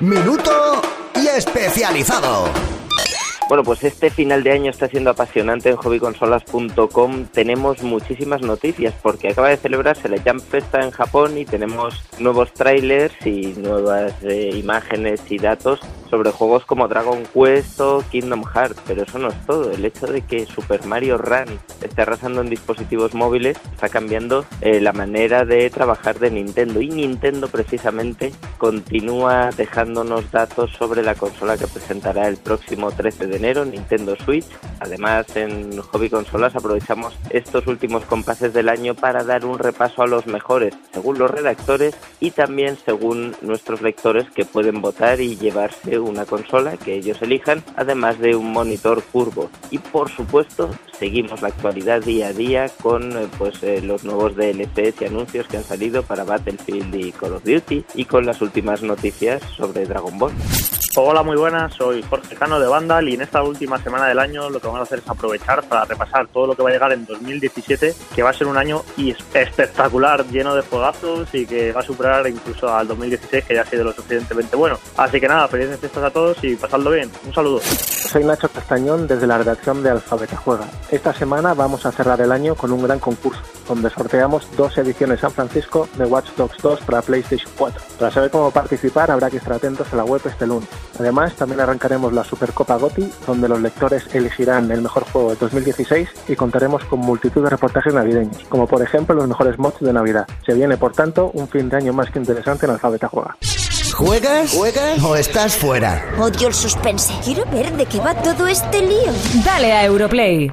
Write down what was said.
minuto y especializado. Bueno, pues este final de año está siendo apasionante en hobbyconsolas.com. Tenemos muchísimas noticias porque acaba de celebrarse la Jump Festa en Japón y tenemos nuevos trailers y nuevas eh, imágenes y datos sobre juegos como Dragon Quest o Kingdom Hearts. Pero eso no es todo. El hecho de que Super Mario Run esté arrasando en dispositivos móviles está cambiando eh, la manera de trabajar de Nintendo. Y Nintendo precisamente continúa dejándonos datos sobre la consola que presentará el próximo 13 de enero, Nintendo Switch. Además, en Hobby Consolas aprovechamos estos últimos compases del año para dar un repaso a los mejores, según los redactores y también según nuestros lectores que pueden votar y llevarse una consola que ellos elijan, además de un monitor curvo. Y por supuesto, seguimos la actualidad día a día con eh, pues eh, los nuevos DLCs y anuncios que han salido para Battlefield y Call of Duty y con las últimas noticias sobre Dragon Ball. Hola, muy buenas, soy Jorge Cano de Vandal y en esta última semana del año lo que vamos a hacer es aprovechar para repasar todo lo que va a llegar en 2017, que va a ser un año espectacular, lleno de juegazos y que va a superar incluso al 2016, que ya ha sido lo suficientemente bueno. Así que nada, felices fiestas a todos y pasadlo bien. Un saludo. Soy Nacho Castañón desde la redacción de Alfabeta Juega. Esta semana vamos a cerrar el año con un gran concurso, donde sorteamos dos ediciones San Francisco de Watch Dogs 2 para PlayStation 4. Para saber cómo participar habrá que estar atentos a la web este lunes. Además, también arrancaremos la Supercopa GOTI, donde los lectores elegirán el mejor juego de 2016 y contaremos con multitud de reportajes navideños, como por ejemplo los mejores mods de Navidad. Se viene, por tanto, un fin de año más que interesante en Alfabeta Juega. ¿Juegas? ¿Juegas? ¿O estás fuera? Odio el suspense. Quiero ver de qué va todo este lío. Dale a Europlay.